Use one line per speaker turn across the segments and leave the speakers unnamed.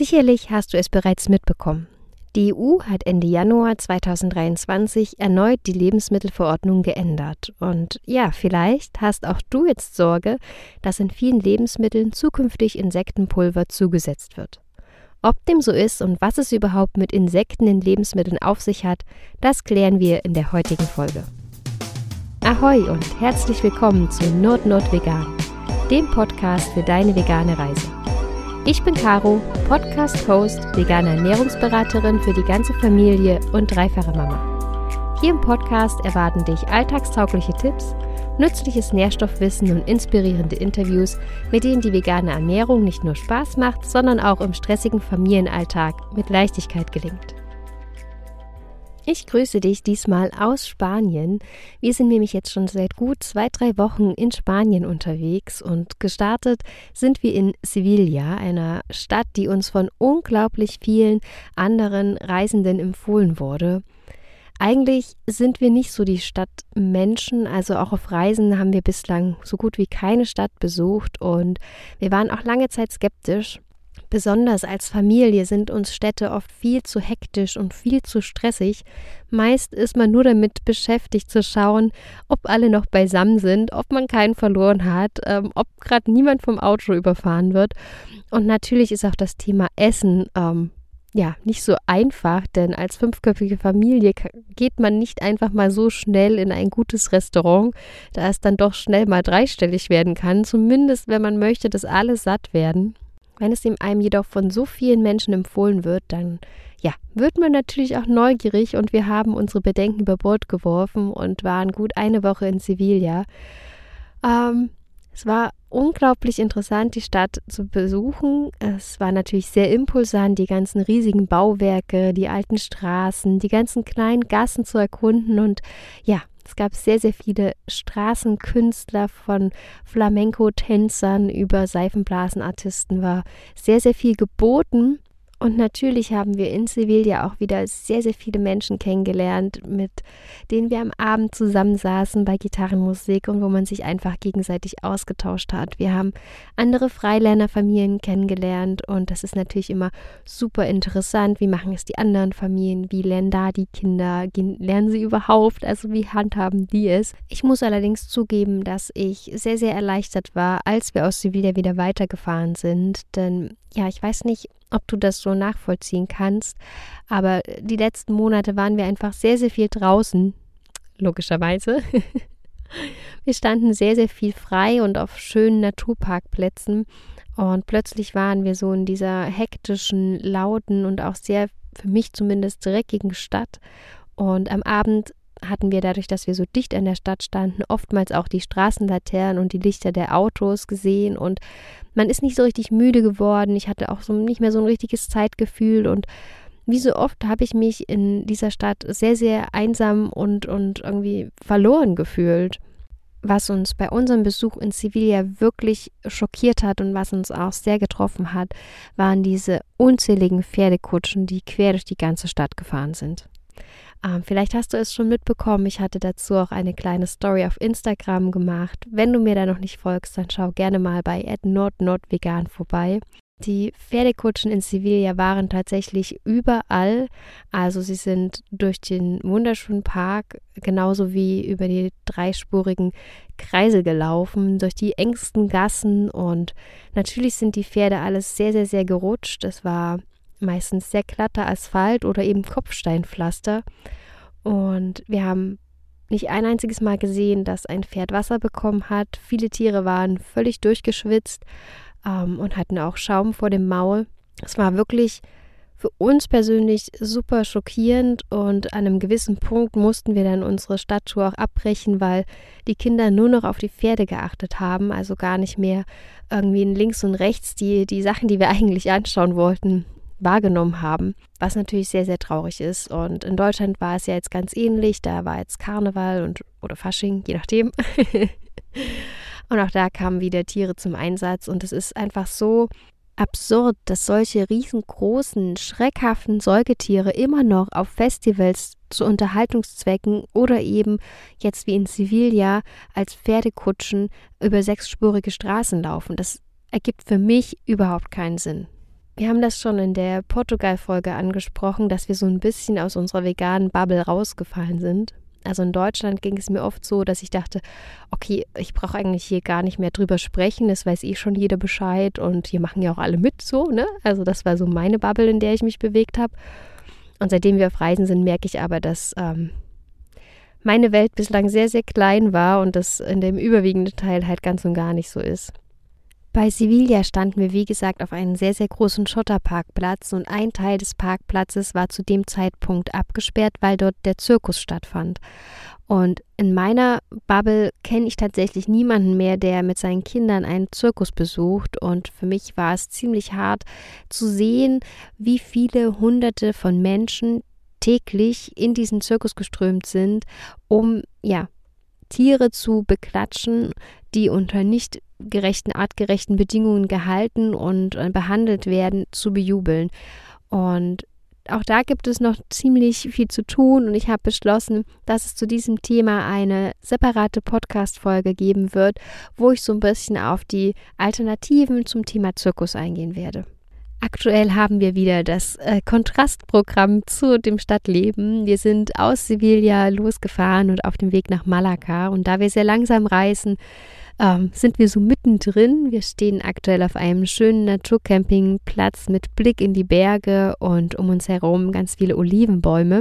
Sicherlich hast du es bereits mitbekommen. Die EU hat Ende Januar 2023 erneut die Lebensmittelverordnung geändert. Und ja, vielleicht hast auch du jetzt Sorge, dass in vielen Lebensmitteln zukünftig Insektenpulver zugesetzt wird. Ob dem so ist und was es überhaupt mit Insekten in Lebensmitteln auf sich hat, das klären wir in der heutigen Folge. Ahoi und herzlich willkommen zu Nord Nord Vegan, dem Podcast für deine vegane Reise. Ich bin Caro, Podcast-Host, vegane Ernährungsberaterin für die ganze Familie und dreifache Mama. Hier im Podcast erwarten dich alltagstaugliche Tipps, nützliches Nährstoffwissen und inspirierende Interviews, mit denen die vegane Ernährung nicht nur Spaß macht, sondern auch im stressigen Familienalltag mit Leichtigkeit gelingt. Ich grüße dich diesmal aus Spanien. Wir sind nämlich jetzt schon seit gut zwei, drei Wochen in Spanien unterwegs und gestartet sind wir in Sevilla, einer Stadt, die uns von unglaublich vielen anderen Reisenden empfohlen wurde. Eigentlich sind wir nicht so die Stadtmenschen, also auch auf Reisen haben wir bislang so gut wie keine Stadt besucht und wir waren auch lange Zeit skeptisch. Besonders als Familie sind uns Städte oft viel zu hektisch und viel zu stressig. Meist ist man nur damit beschäftigt zu schauen, ob alle noch beisammen sind, ob man keinen verloren hat, ähm, ob gerade niemand vom Auto überfahren wird. Und natürlich ist auch das Thema Essen ähm, ja nicht so einfach, denn als fünfköpfige Familie geht man nicht einfach mal so schnell in ein gutes Restaurant, da es dann doch schnell mal dreistellig werden kann, zumindest wenn man möchte, dass alle satt werden. Wenn es einem jedoch von so vielen Menschen empfohlen wird, dann ja, wird man natürlich auch neugierig und wir haben unsere Bedenken über Bord geworfen und waren gut eine Woche in Sevilla. Ähm, es war unglaublich interessant, die Stadt zu besuchen. Es war natürlich sehr impulsant, die ganzen riesigen Bauwerke, die alten Straßen, die ganzen kleinen Gassen zu erkunden und ja, es gab sehr, sehr viele Straßenkünstler von Flamenco-Tänzern über Seifenblasenartisten, war sehr, sehr viel geboten. Und natürlich haben wir in Sevilla auch wieder sehr, sehr viele Menschen kennengelernt, mit denen wir am Abend zusammensaßen bei Gitarrenmusik und wo man sich einfach gegenseitig ausgetauscht hat. Wir haben andere Freiländerfamilien kennengelernt und das ist natürlich immer super interessant. Wie machen es die anderen Familien? Wie lernen da die Kinder? Lernen sie überhaupt? Also wie handhaben die es? Ich muss allerdings zugeben, dass ich sehr, sehr erleichtert war, als wir aus Sevilla wieder weitergefahren sind, denn ja, ich weiß nicht, ob du das so nachvollziehen kannst, aber die letzten Monate waren wir einfach sehr, sehr viel draußen, logischerweise. wir standen sehr, sehr viel frei und auf schönen Naturparkplätzen und plötzlich waren wir so in dieser hektischen, lauten und auch sehr, für mich zumindest, dreckigen Stadt. Und am Abend hatten wir dadurch, dass wir so dicht an der Stadt standen, oftmals auch die Straßenlaternen und die Lichter der Autos gesehen und man ist nicht so richtig müde geworden. Ich hatte auch so nicht mehr so ein richtiges Zeitgefühl und wie so oft habe ich mich in dieser Stadt sehr, sehr einsam und, und irgendwie verloren gefühlt. Was uns bei unserem Besuch in Sevilla wirklich schockiert hat und was uns auch sehr getroffen hat, waren diese unzähligen Pferdekutschen, die quer durch die ganze Stadt gefahren sind. Ähm, vielleicht hast du es schon mitbekommen. Ich hatte dazu auch eine kleine Story auf Instagram gemacht. Wenn du mir da noch nicht folgst, dann schau gerne mal bei nordnordvegan vorbei. Die Pferdekutschen in Sevilla waren tatsächlich überall. Also sie sind durch den wunderschönen Park genauso wie über die dreispurigen Kreise gelaufen, durch die engsten Gassen und natürlich sind die Pferde alles sehr, sehr, sehr gerutscht. Es war meistens sehr glatter Asphalt oder eben Kopfsteinpflaster. Und wir haben nicht ein einziges Mal gesehen, dass ein Pferd Wasser bekommen hat. Viele Tiere waren völlig durchgeschwitzt ähm, und hatten auch Schaum vor dem Maul. Es war wirklich für uns persönlich super schockierend und an einem gewissen Punkt mussten wir dann unsere Stadttour auch abbrechen, weil die Kinder nur noch auf die Pferde geachtet haben, also gar nicht mehr irgendwie links und rechts die, die Sachen, die wir eigentlich anschauen wollten, wahrgenommen haben, was natürlich sehr, sehr traurig ist. Und in Deutschland war es ja jetzt ganz ähnlich. Da war jetzt Karneval und oder Fasching, je nachdem. und auch da kamen wieder Tiere zum Einsatz. Und es ist einfach so absurd, dass solche riesengroßen, schreckhaften Säugetiere immer noch auf Festivals zu Unterhaltungszwecken oder eben jetzt wie in Sevilla als Pferdekutschen über sechsspurige Straßen laufen. Das ergibt für mich überhaupt keinen Sinn. Wir haben das schon in der Portugal-Folge angesprochen, dass wir so ein bisschen aus unserer veganen Bubble rausgefallen sind. Also in Deutschland ging es mir oft so, dass ich dachte, okay, ich brauche eigentlich hier gar nicht mehr drüber sprechen, das weiß eh schon jeder Bescheid und hier machen ja auch alle mit so, ne? Also das war so meine Bubble, in der ich mich bewegt habe. Und seitdem wir auf Reisen sind, merke ich aber, dass ähm, meine Welt bislang sehr, sehr klein war und das in dem überwiegenden Teil halt ganz und gar nicht so ist. Bei Sevilla standen wir, wie gesagt, auf einem sehr, sehr großen Schotterparkplatz und ein Teil des Parkplatzes war zu dem Zeitpunkt abgesperrt, weil dort der Zirkus stattfand. Und in meiner Bubble kenne ich tatsächlich niemanden mehr, der mit seinen Kindern einen Zirkus besucht. Und für mich war es ziemlich hart zu sehen, wie viele Hunderte von Menschen täglich in diesen Zirkus geströmt sind, um ja Tiere zu beklatschen, die unter nicht gerechten, artgerechten Bedingungen gehalten und äh, behandelt werden, zu bejubeln. Und auch da gibt es noch ziemlich viel zu tun und ich habe beschlossen, dass es zu diesem Thema eine separate Podcast-Folge geben wird, wo ich so ein bisschen auf die Alternativen zum Thema Zirkus eingehen werde. Aktuell haben wir wieder das äh, Kontrastprogramm zu dem Stadtleben. Wir sind aus Sevilla losgefahren und auf dem Weg nach Malakka. Und da wir sehr langsam reisen, ähm, sind wir so mittendrin. Wir stehen aktuell auf einem schönen Naturcampingplatz mit Blick in die Berge und um uns herum ganz viele Olivenbäume.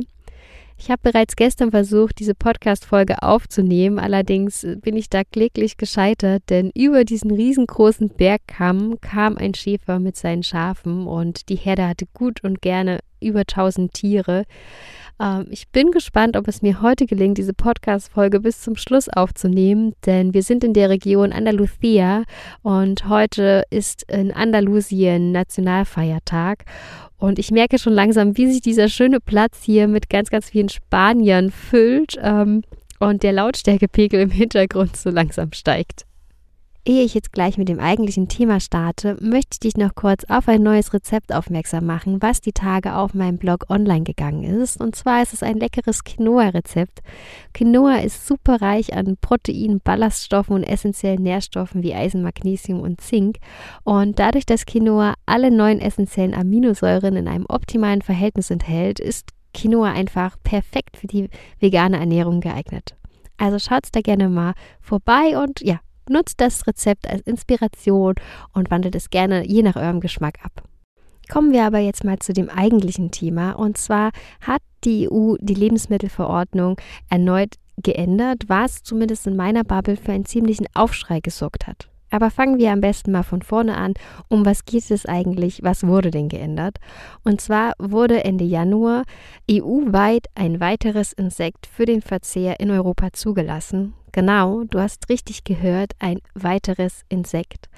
Ich habe bereits gestern versucht, diese Podcast-Folge aufzunehmen, allerdings bin ich da kläglich gescheitert, denn über diesen riesengroßen Bergkamm kam ein Schäfer mit seinen Schafen und die Herde hatte gut und gerne über 1000 Tiere. Ähm, ich bin gespannt, ob es mir heute gelingt, diese Podcast-Folge bis zum Schluss aufzunehmen, denn wir sind in der Region Andalusia und heute ist in Andalusien Nationalfeiertag. Und ich merke schon langsam, wie sich dieser schöne Platz hier mit ganz, ganz vielen Spaniern füllt ähm, und der Lautstärkepegel im Hintergrund so langsam steigt. Ehe ich jetzt gleich mit dem eigentlichen Thema starte, möchte ich dich noch kurz auf ein neues Rezept aufmerksam machen, was die Tage auf meinem Blog online gegangen ist. Und zwar ist es ein leckeres Quinoa-Rezept. Quinoa ist super reich an Proteinen, Ballaststoffen und essentiellen Nährstoffen wie Eisen, Magnesium und Zink. Und dadurch, dass Quinoa alle neun essentiellen Aminosäuren in einem optimalen Verhältnis enthält, ist Quinoa einfach perfekt für die vegane Ernährung geeignet. Also schaut da gerne mal vorbei und ja, Nutzt das Rezept als Inspiration und wandelt es gerne je nach eurem Geschmack ab. Kommen wir aber jetzt mal zu dem eigentlichen Thema. Und zwar hat die EU die Lebensmittelverordnung erneut geändert, was zumindest in meiner Bubble für einen ziemlichen Aufschrei gesorgt hat. Aber fangen wir am besten mal von vorne an. Um was geht es eigentlich? Was wurde denn geändert? Und zwar wurde Ende Januar EU-weit ein weiteres Insekt für den Verzehr in Europa zugelassen. Genau, du hast richtig gehört, ein weiteres Insekt.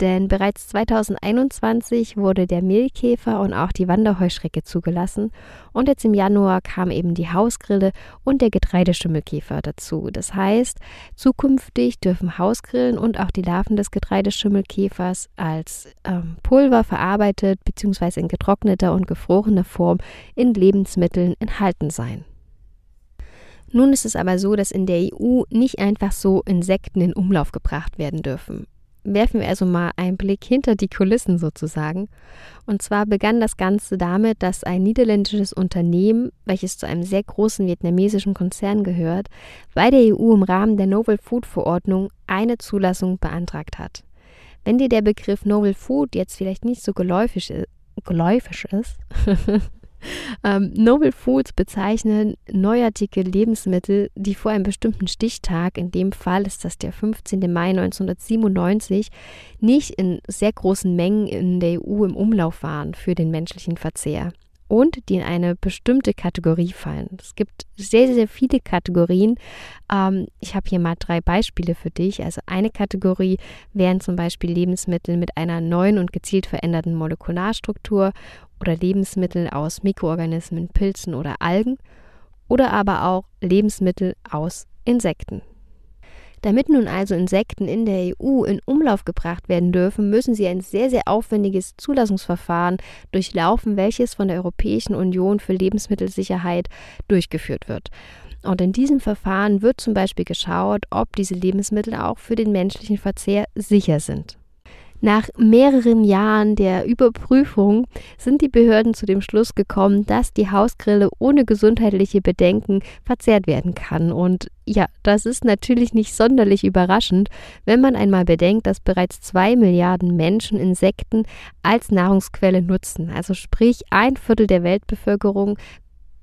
Denn bereits 2021 wurde der Mehlkäfer und auch die Wanderheuschrecke zugelassen und jetzt im Januar kam eben die Hausgrille und der Getreideschimmelkäfer dazu. Das heißt, zukünftig dürfen Hausgrillen und auch die Larven des Getreideschimmelkäfers als ähm, Pulver verarbeitet bzw. in getrockneter und gefrorener Form in Lebensmitteln enthalten sein. Nun ist es aber so, dass in der EU nicht einfach so Insekten in Umlauf gebracht werden dürfen. Werfen wir also mal einen Blick hinter die Kulissen sozusagen. Und zwar begann das Ganze damit, dass ein niederländisches Unternehmen, welches zu einem sehr großen vietnamesischen Konzern gehört, bei der EU im Rahmen der Novel Food Verordnung eine Zulassung beantragt hat. Wenn dir der Begriff Novel Food jetzt vielleicht nicht so geläufig, geläufig ist, ähm, Noble Foods bezeichnen neuartige Lebensmittel, die vor einem bestimmten Stichtag, in dem Fall ist das der 15. Mai 1997, nicht in sehr großen Mengen in der EU im Umlauf waren für den menschlichen Verzehr und die in eine bestimmte Kategorie fallen. Es gibt sehr, sehr viele Kategorien. Ähm, ich habe hier mal drei Beispiele für dich. Also eine Kategorie wären zum Beispiel Lebensmittel mit einer neuen und gezielt veränderten Molekularstruktur oder Lebensmittel aus Mikroorganismen, Pilzen oder Algen oder aber auch Lebensmittel aus Insekten. Damit nun also Insekten in der EU in Umlauf gebracht werden dürfen, müssen sie ein sehr, sehr aufwendiges Zulassungsverfahren durchlaufen, welches von der Europäischen Union für Lebensmittelsicherheit durchgeführt wird. Und in diesem Verfahren wird zum Beispiel geschaut, ob diese Lebensmittel auch für den menschlichen Verzehr sicher sind. Nach mehreren Jahren der Überprüfung sind die Behörden zu dem Schluss gekommen, dass die Hausgrille ohne gesundheitliche Bedenken verzehrt werden kann. Und ja, das ist natürlich nicht sonderlich überraschend, wenn man einmal bedenkt, dass bereits zwei Milliarden Menschen Insekten als Nahrungsquelle nutzen. Also sprich, ein Viertel der Weltbevölkerung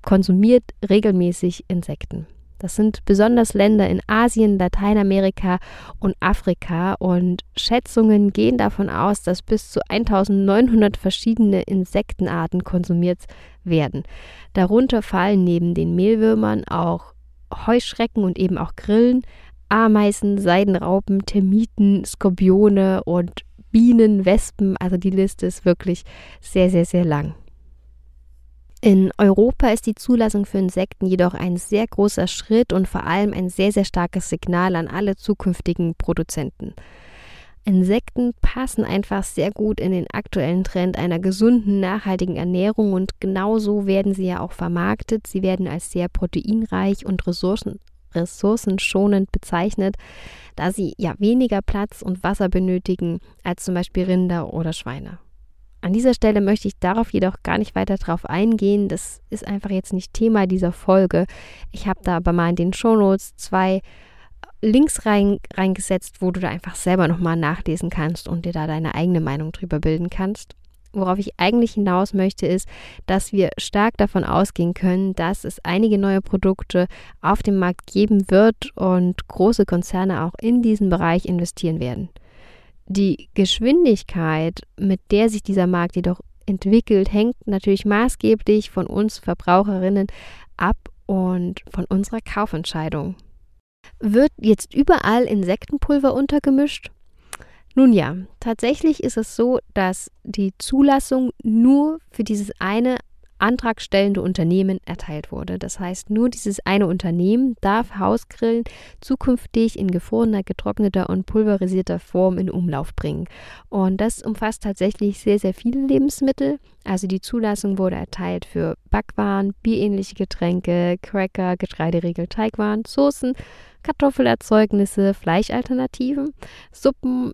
konsumiert regelmäßig Insekten. Das sind besonders Länder in Asien, Lateinamerika und Afrika und Schätzungen gehen davon aus, dass bis zu 1900 verschiedene Insektenarten konsumiert werden. Darunter fallen neben den Mehlwürmern auch Heuschrecken und eben auch Grillen, Ameisen, Seidenraupen, Termiten, Skorpione und Bienen, Wespen. Also die Liste ist wirklich sehr, sehr, sehr lang. In Europa ist die Zulassung für Insekten jedoch ein sehr großer Schritt und vor allem ein sehr, sehr starkes Signal an alle zukünftigen Produzenten. Insekten passen einfach sehr gut in den aktuellen Trend einer gesunden, nachhaltigen Ernährung und genauso werden sie ja auch vermarktet. Sie werden als sehr proteinreich und ressourcen, ressourcenschonend bezeichnet, da sie ja weniger Platz und Wasser benötigen als zum Beispiel Rinder oder Schweine. An dieser Stelle möchte ich darauf jedoch gar nicht weiter drauf eingehen. Das ist einfach jetzt nicht Thema dieser Folge. Ich habe da aber mal in den Shownotes zwei Links rein, reingesetzt, wo du da einfach selber nochmal nachlesen kannst und dir da deine eigene Meinung drüber bilden kannst. Worauf ich eigentlich hinaus möchte, ist, dass wir stark davon ausgehen können, dass es einige neue Produkte auf dem Markt geben wird und große Konzerne auch in diesen Bereich investieren werden. Die Geschwindigkeit, mit der sich dieser Markt jedoch entwickelt, hängt natürlich maßgeblich von uns Verbraucherinnen ab und von unserer Kaufentscheidung. Wird jetzt überall Insektenpulver untergemischt? Nun ja, tatsächlich ist es so, dass die Zulassung nur für dieses eine antragstellende Unternehmen erteilt wurde. Das heißt, nur dieses eine Unternehmen darf Hausgrillen zukünftig in gefrorener, getrockneter und pulverisierter Form in Umlauf bringen. Und das umfasst tatsächlich sehr, sehr viele Lebensmittel. Also die Zulassung wurde erteilt für Backwaren, bierähnliche Getränke, Cracker, Getreideriegel, Teigwaren, Soßen, Kartoffelerzeugnisse, Fleischalternativen, Suppen,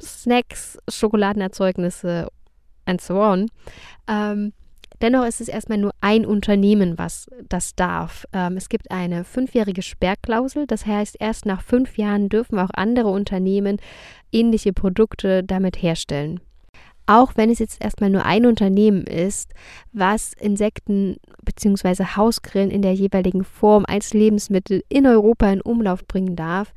Snacks, Schokoladenerzeugnisse and so on. Ähm, Dennoch ist es erstmal nur ein Unternehmen, was das darf. Ähm, es gibt eine fünfjährige Sperrklausel, das heißt, erst nach fünf Jahren dürfen auch andere Unternehmen ähnliche Produkte damit herstellen. Auch wenn es jetzt erstmal nur ein Unternehmen ist, was Insekten bzw. Hausgrillen in der jeweiligen Form als Lebensmittel in Europa in Umlauf bringen darf,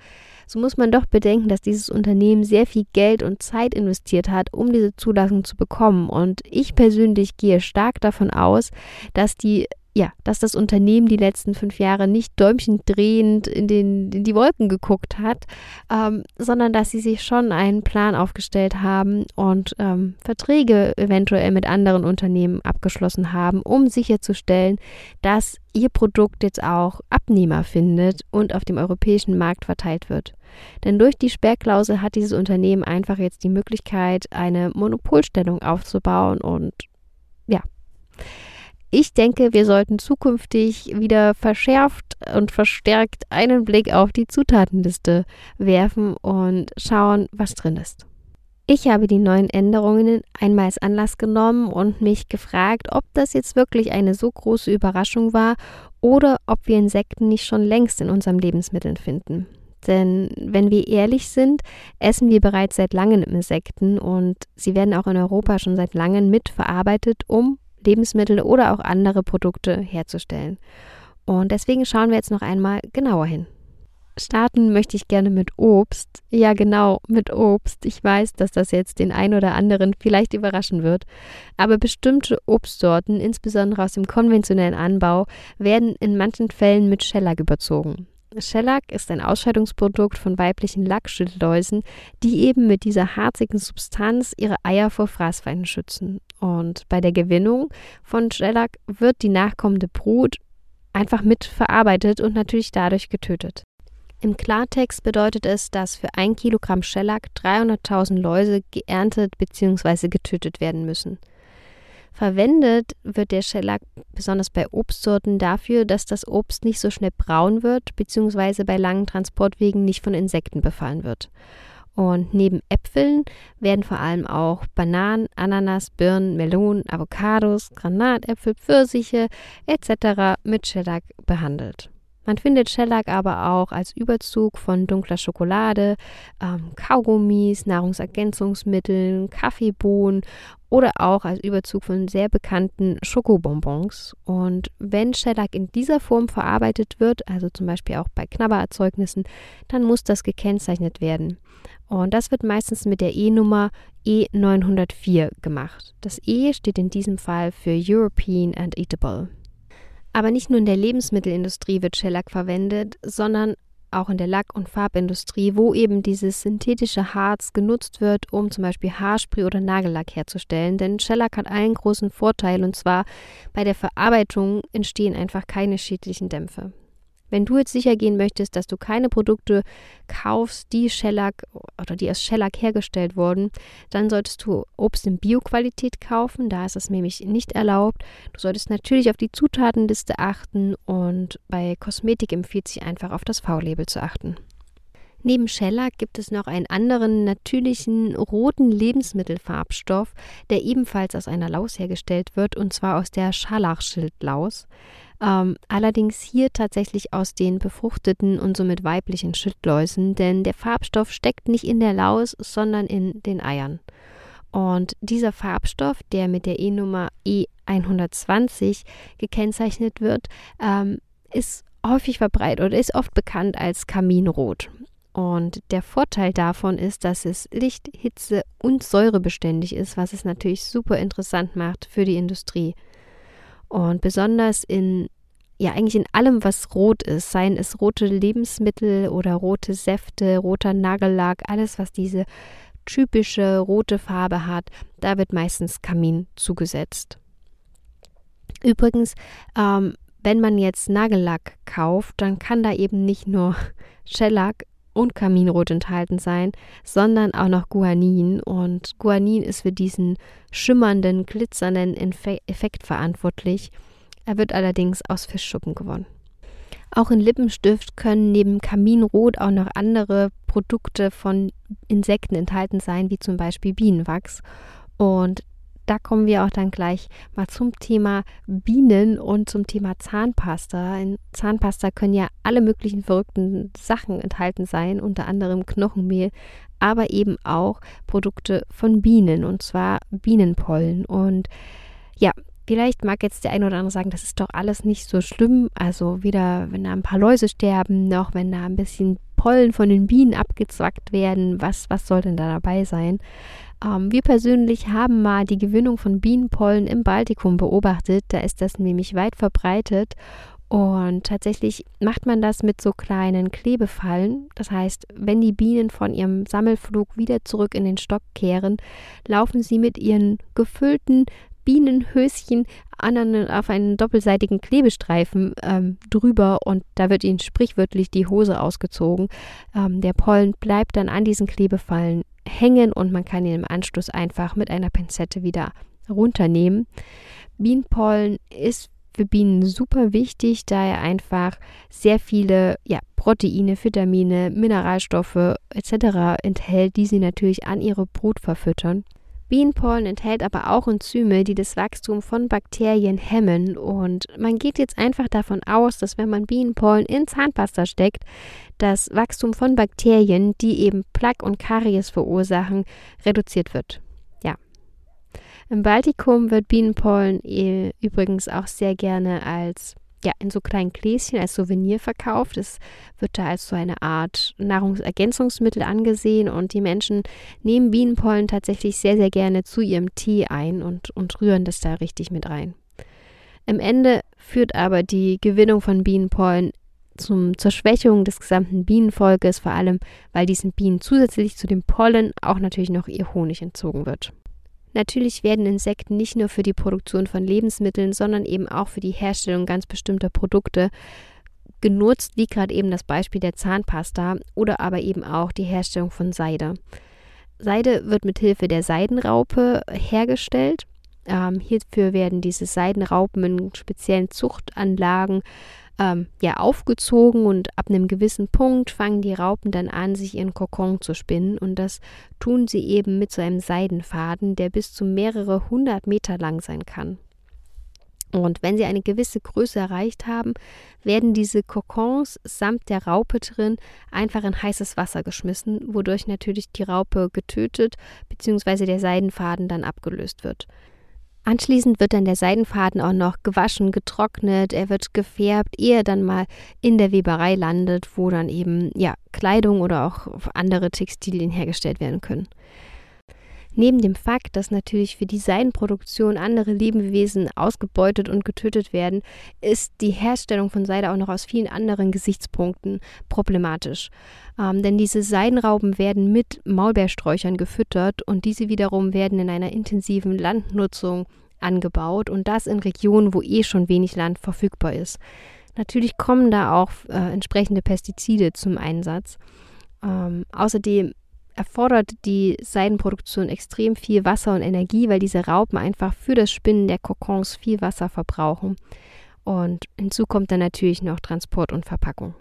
so muss man doch bedenken, dass dieses Unternehmen sehr viel Geld und Zeit investiert hat, um diese Zulassung zu bekommen. Und ich persönlich gehe stark davon aus, dass die ja, dass das Unternehmen die letzten fünf Jahre nicht Däumchen drehend in, den, in die Wolken geguckt hat, ähm, sondern dass sie sich schon einen Plan aufgestellt haben und ähm, Verträge eventuell mit anderen Unternehmen abgeschlossen haben, um sicherzustellen, dass ihr Produkt jetzt auch Abnehmer findet und auf dem europäischen Markt verteilt wird. Denn durch die Sperrklausel hat dieses Unternehmen einfach jetzt die Möglichkeit, eine Monopolstellung aufzubauen und ja. Ich denke, wir sollten zukünftig wieder verschärft und verstärkt einen Blick auf die Zutatenliste werfen und schauen, was drin ist. Ich habe die neuen Änderungen einmal als Anlass genommen und mich gefragt, ob das jetzt wirklich eine so große Überraschung war oder ob wir Insekten nicht schon längst in unseren Lebensmitteln finden. Denn wenn wir ehrlich sind, essen wir bereits seit langem Insekten und sie werden auch in Europa schon seit langem mitverarbeitet, um Lebensmittel oder auch andere Produkte herzustellen. Und deswegen schauen wir jetzt noch einmal genauer hin. Starten möchte ich gerne mit Obst. Ja, genau, mit Obst. Ich weiß, dass das jetzt den einen oder anderen vielleicht überraschen wird. Aber bestimmte Obstsorten, insbesondere aus dem konventionellen Anbau, werden in manchen Fällen mit Shellac überzogen. Shellac ist ein Ausscheidungsprodukt von weiblichen Lackschildläusen, die eben mit dieser harzigen Substanz ihre Eier vor Fraßfeinden schützen. Und bei der Gewinnung von Shellac wird die nachkommende Brut einfach mit verarbeitet und natürlich dadurch getötet. Im Klartext bedeutet es, dass für ein Kilogramm Shellac 300.000 Läuse geerntet bzw. getötet werden müssen. Verwendet wird der Shellac besonders bei Obstsorten dafür, dass das Obst nicht so schnell braun wird bzw. bei langen Transportwegen nicht von Insekten befallen wird. Und neben Äpfeln werden vor allem auch Bananen, Ananas, Birnen, Melonen, Avocados, Granatäpfel, Pfirsiche etc. mit Shellac behandelt. Man findet Shellac aber auch als Überzug von dunkler Schokolade, ähm, Kaugummis, Nahrungsergänzungsmitteln, Kaffeebohnen oder auch als Überzug von sehr bekannten Schokobonbons. Und wenn Shellac in dieser Form verarbeitet wird, also zum Beispiel auch bei Knabbererzeugnissen, dann muss das gekennzeichnet werden. Und das wird meistens mit der E-Nummer E904 gemacht. Das E steht in diesem Fall für European and Eatable. Aber nicht nur in der Lebensmittelindustrie wird Shellac verwendet, sondern auch in der Lack- und Farbindustrie, wo eben dieses synthetische Harz genutzt wird, um zum Beispiel Haarspray oder Nagellack herzustellen. Denn Shellac hat einen großen Vorteil und zwar bei der Verarbeitung entstehen einfach keine schädlichen Dämpfe. Wenn du jetzt sicher gehen möchtest, dass du keine Produkte kaufst, die Shellac oder die aus Shellac hergestellt wurden, dann solltest du Obst in Bioqualität kaufen. Da ist es nämlich nicht erlaubt. Du solltest natürlich auf die Zutatenliste achten und bei Kosmetik empfiehlt sich einfach auf das V-Label zu achten. Neben Shellac gibt es noch einen anderen natürlichen roten Lebensmittelfarbstoff, der ebenfalls aus einer Laus hergestellt wird, und zwar aus der Scharlachschildlaus. Ähm, allerdings hier tatsächlich aus den befruchteten und somit weiblichen Schildläusen, denn der Farbstoff steckt nicht in der Laus, sondern in den Eiern. Und dieser Farbstoff, der mit der E-Nummer E120 gekennzeichnet wird, ähm, ist häufig verbreitet oder ist oft bekannt als Kaminrot. Und der Vorteil davon ist, dass es Licht, Hitze und Säure beständig ist, was es natürlich super interessant macht für die Industrie. Und besonders in, ja, eigentlich in allem, was rot ist, seien es rote Lebensmittel oder rote Säfte, roter Nagellack, alles, was diese typische rote Farbe hat, da wird meistens Kamin zugesetzt. Übrigens, ähm, wenn man jetzt Nagellack kauft, dann kann da eben nicht nur Shellac und Kaminrot enthalten sein, sondern auch noch Guanin. Und Guanin ist für diesen schimmernden, glitzernden Effekt verantwortlich. Er wird allerdings aus Fischschuppen gewonnen. Auch in Lippenstift können neben Kaminrot auch noch andere Produkte von Insekten enthalten sein, wie zum Beispiel Bienenwachs. Und da kommen wir auch dann gleich mal zum Thema Bienen und zum Thema Zahnpasta. In Zahnpasta können ja alle möglichen verrückten Sachen enthalten sein, unter anderem Knochenmehl, aber eben auch Produkte von Bienen und zwar Bienenpollen. Und ja, Vielleicht mag jetzt der eine oder andere sagen, das ist doch alles nicht so schlimm. Also weder wenn da ein paar Läuse sterben, noch wenn da ein bisschen Pollen von den Bienen abgezwackt werden. Was, was soll denn da dabei sein? Ähm, wir persönlich haben mal die Gewinnung von Bienenpollen im Baltikum beobachtet. Da ist das nämlich weit verbreitet. Und tatsächlich macht man das mit so kleinen Klebefallen. Das heißt, wenn die Bienen von ihrem Sammelflug wieder zurück in den Stock kehren, laufen sie mit ihren gefüllten Bienenhöschen an, auf einen doppelseitigen Klebestreifen ähm, drüber und da wird ihnen sprichwörtlich die Hose ausgezogen. Ähm, der Pollen bleibt dann an diesen Klebefallen hängen und man kann ihn im Anschluss einfach mit einer Pinzette wieder runternehmen. Bienenpollen ist für Bienen super wichtig, da er einfach sehr viele ja, Proteine, Vitamine, Mineralstoffe etc. enthält, die sie natürlich an ihre Brut verfüttern. Bienenpollen enthält aber auch Enzyme, die das Wachstum von Bakterien hemmen. Und man geht jetzt einfach davon aus, dass wenn man Bienenpollen in Zahnpasta steckt, das Wachstum von Bakterien, die eben Plaque und Karies verursachen, reduziert wird. Ja. Im Baltikum wird Bienenpollen äh, übrigens auch sehr gerne als ja, in so kleinen Gläschen als Souvenir verkauft. Es wird da als so eine Art Nahrungsergänzungsmittel angesehen und die Menschen nehmen Bienenpollen tatsächlich sehr, sehr gerne zu ihrem Tee ein und, und rühren das da richtig mit rein. Im Ende führt aber die Gewinnung von Bienenpollen zum, zur Schwächung des gesamten Bienenvolkes, vor allem weil diesen Bienen zusätzlich zu dem Pollen auch natürlich noch ihr Honig entzogen wird. Natürlich werden Insekten nicht nur für die Produktion von Lebensmitteln, sondern eben auch für die Herstellung ganz bestimmter Produkte genutzt, wie gerade eben das Beispiel der Zahnpasta oder aber eben auch die Herstellung von Seide. Seide wird mit Hilfe der Seidenraupe hergestellt Ähm, hierfür werden diese Seidenraupen in speziellen Zuchtanlagen ähm, ja aufgezogen und ab einem gewissen Punkt fangen die Raupen dann an, sich ihren Kokon zu spinnen und das tun sie eben mit so einem Seidenfaden, der bis zu mehrere hundert Meter lang sein kann. Und wenn sie eine gewisse Größe erreicht haben, werden diese Kokons samt der Raupe drin einfach in heißes Wasser geschmissen, wodurch natürlich die Raupe getötet bzw. der Seidenfaden dann abgelöst wird. Anschließend wird dann der Seidenfaden auch noch gewaschen, getrocknet, er wird gefärbt, ehe er dann mal in der Weberei landet, wo dann eben ja Kleidung oder auch andere Textilien hergestellt werden können. Neben dem Fakt, dass natürlich für die Seidenproduktion andere Lebewesen ausgebeutet und getötet werden, ist die Herstellung von Seide auch noch aus vielen anderen Gesichtspunkten problematisch. Ähm, denn diese Seidenrauben werden mit Maulbeersträuchern gefüttert und diese wiederum werden in einer intensiven Landnutzung angebaut und das in Regionen, wo eh schon wenig Land verfügbar ist. Natürlich kommen da auch äh, entsprechende Pestizide zum Einsatz. Ähm, außerdem erfordert die Seidenproduktion extrem viel Wasser und Energie, weil diese Raupen einfach für das Spinnen der Kokons viel Wasser verbrauchen. Und hinzu kommt dann natürlich noch Transport und Verpackung.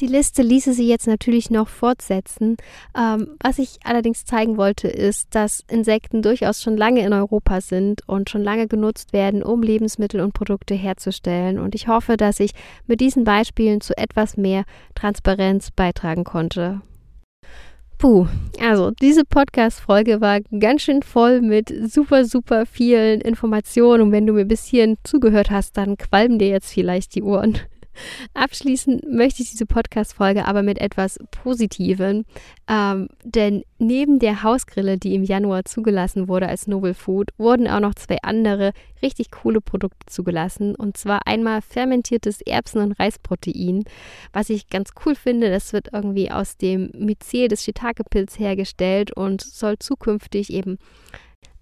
Die Liste ließe sie jetzt natürlich noch fortsetzen. Ähm, was ich allerdings zeigen wollte, ist, dass Insekten durchaus schon lange in Europa sind und schon lange genutzt werden, um Lebensmittel und Produkte herzustellen. Und ich hoffe, dass ich mit diesen Beispielen zu etwas mehr Transparenz beitragen konnte. Puh, also diese Podcast-Folge war ganz schön voll mit super, super vielen Informationen. Und wenn du mir bis hierhin zugehört hast, dann qualmen dir jetzt vielleicht die Ohren. Abschließen möchte ich diese Podcast-Folge aber mit etwas Positivem, ähm, denn neben der Hausgrille, die im Januar zugelassen wurde als Novel Food, wurden auch noch zwei andere richtig coole Produkte zugelassen und zwar einmal fermentiertes Erbsen- und Reisprotein, was ich ganz cool finde. Das wird irgendwie aus dem Myzel des Shiitake-Pilz hergestellt und soll zukünftig eben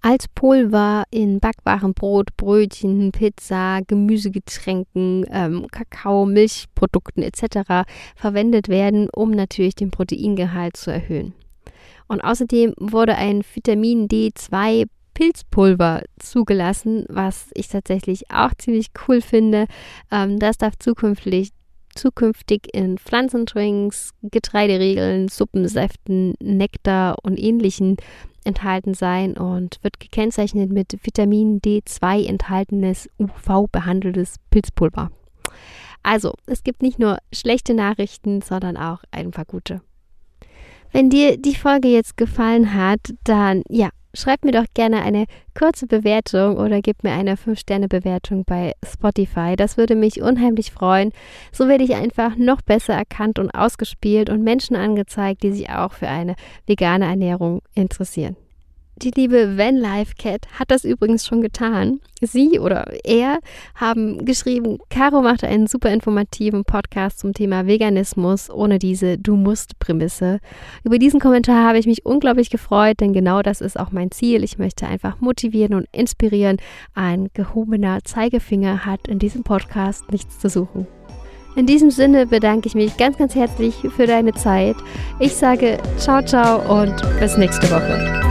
als Pulver in backwaren Brot, Brötchen, Pizza, Gemüsegetränken, ähm, Kakao, Milchprodukten etc. verwendet werden, um natürlich den Proteingehalt zu erhöhen. Und außerdem wurde ein Vitamin D2 Pilzpulver zugelassen, was ich tatsächlich auch ziemlich cool finde. Ähm, das darf zukünftig zukünftig in Pflanzendrinks, Getreideriegeln, Suppensäften, Nektar und ähnlichen enthalten sein und wird gekennzeichnet mit Vitamin D2 enthaltenes UV-behandeltes Pilzpulver. Also, es gibt nicht nur schlechte Nachrichten, sondern auch ein paar gute. Wenn dir die Folge jetzt gefallen hat, dann ja, schreib mir doch gerne eine kurze Bewertung oder gib mir eine 5-Sterne-Bewertung bei Spotify. Das würde mich unheimlich freuen. So werde ich einfach noch besser erkannt und ausgespielt und Menschen angezeigt, die sich auch für eine vegane Ernährung interessieren. Die liebe Van Life Cat hat das übrigens schon getan. Sie oder er haben geschrieben, Caro machte einen super informativen Podcast zum Thema Veganismus ohne diese Du musst Prämisse. Über diesen Kommentar habe ich mich unglaublich gefreut, denn genau das ist auch mein Ziel. Ich möchte einfach motivieren und inspirieren. Ein gehobener Zeigefinger hat in diesem Podcast nichts zu suchen. In diesem Sinne bedanke ich mich ganz, ganz herzlich für deine Zeit. Ich sage ciao, ciao und bis nächste Woche.